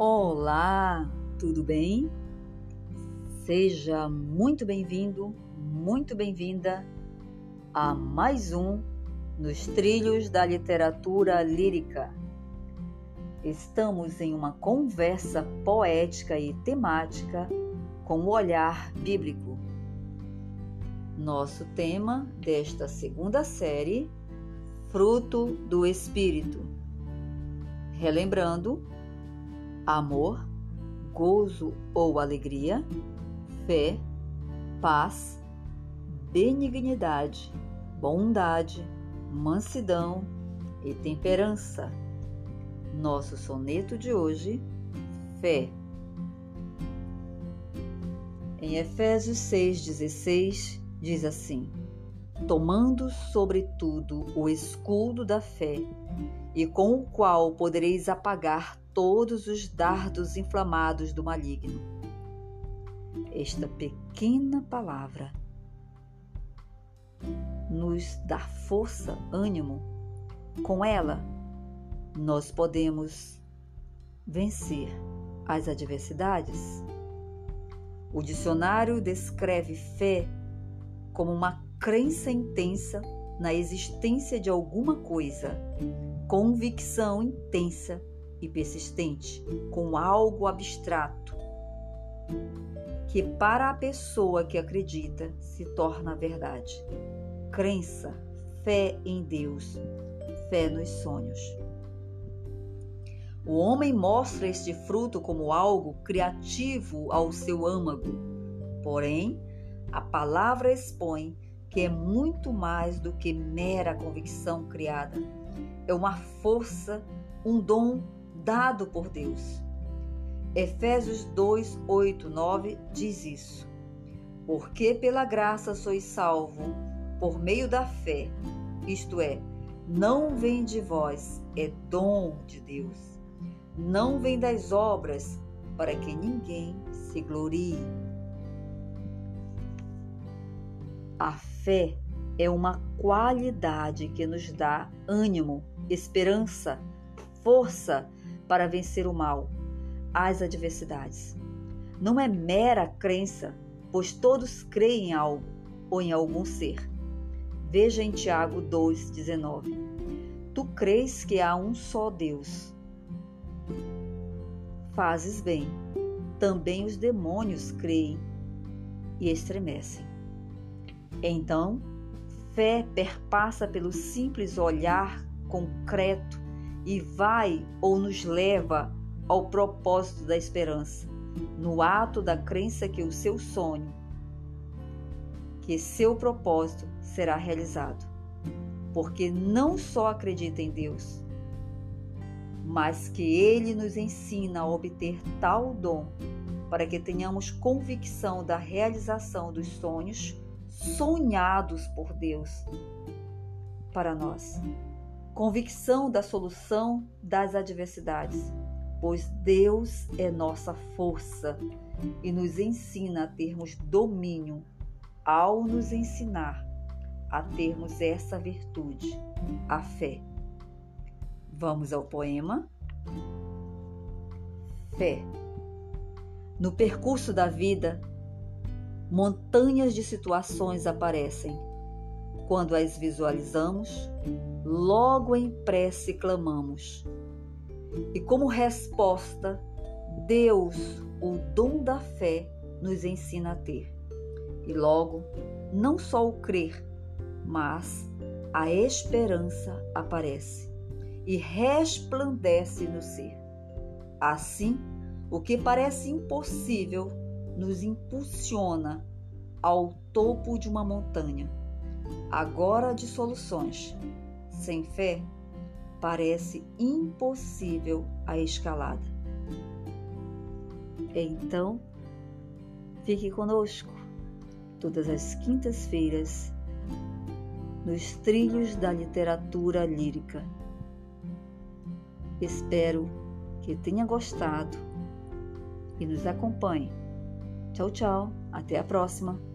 Olá, tudo bem? Seja muito bem-vindo, muito bem-vinda a mais um nos trilhos da literatura lírica. Estamos em uma conversa poética e temática com o olhar bíblico. Nosso tema desta segunda série, Fruto do Espírito. Relembrando, amor, gozo ou alegria, fé, paz, benignidade, bondade, mansidão e temperança. Nosso soneto de hoje, fé. Em Efésios 6,16 diz assim: Tomando sobretudo o escudo da fé, e com o qual podereis apagar todos os dardos inflamados do maligno. Esta pequena palavra nos dá força, ânimo. Com ela, nós podemos vencer as adversidades. O dicionário descreve fé como uma crença intensa na existência de alguma coisa, convicção intensa e persistente com algo abstrato que para a pessoa que acredita se torna verdade. Crença, fé em Deus, fé nos sonhos. O homem mostra este fruto como algo criativo ao seu âmago. Porém, a palavra expõe que é muito mais do que mera convicção criada. É uma força, um dom dado por Deus. Efésios 2, 8, 9 diz isso. Porque pela graça sois salvo, por meio da fé, isto é, não vem de vós, é dom de Deus. Não vem das obras, para que ninguém se glorie. A fé é uma qualidade que nos dá ânimo, esperança, força para vencer o mal, as adversidades. Não é mera crença, pois todos creem em algo ou em algum ser. Veja em Tiago 2,19. Tu crês que há um só Deus. Fazes bem. Também os demônios creem e estremecem. Então, fé perpassa pelo simples olhar concreto e vai ou nos leva ao propósito da esperança, no ato da crença que o seu sonho, que seu propósito será realizado. Porque não só acredita em Deus, mas que Ele nos ensina a obter tal dom para que tenhamos convicção da realização dos sonhos sonhados por Deus para nós convicção da solução das adversidades, pois Deus é nossa força e nos ensina a termos domínio ao nos ensinar a termos essa virtude, a fé. Vamos ao poema? Fé. No percurso da vida, montanhas de situações aparecem quando as visualizamos, logo em prece clamamos. E como resposta, Deus, o dom da fé, nos ensina a ter. E logo, não só o crer, mas a esperança aparece e resplandece no ser. Assim, o que parece impossível nos impulsiona ao topo de uma montanha agora de soluções. Sem fé, parece impossível a escalada. Então, fique conosco todas as quintas-feiras nos trilhos da literatura lírica. Espero que tenha gostado e nos acompanhe. Tchau, tchau. Até a próxima.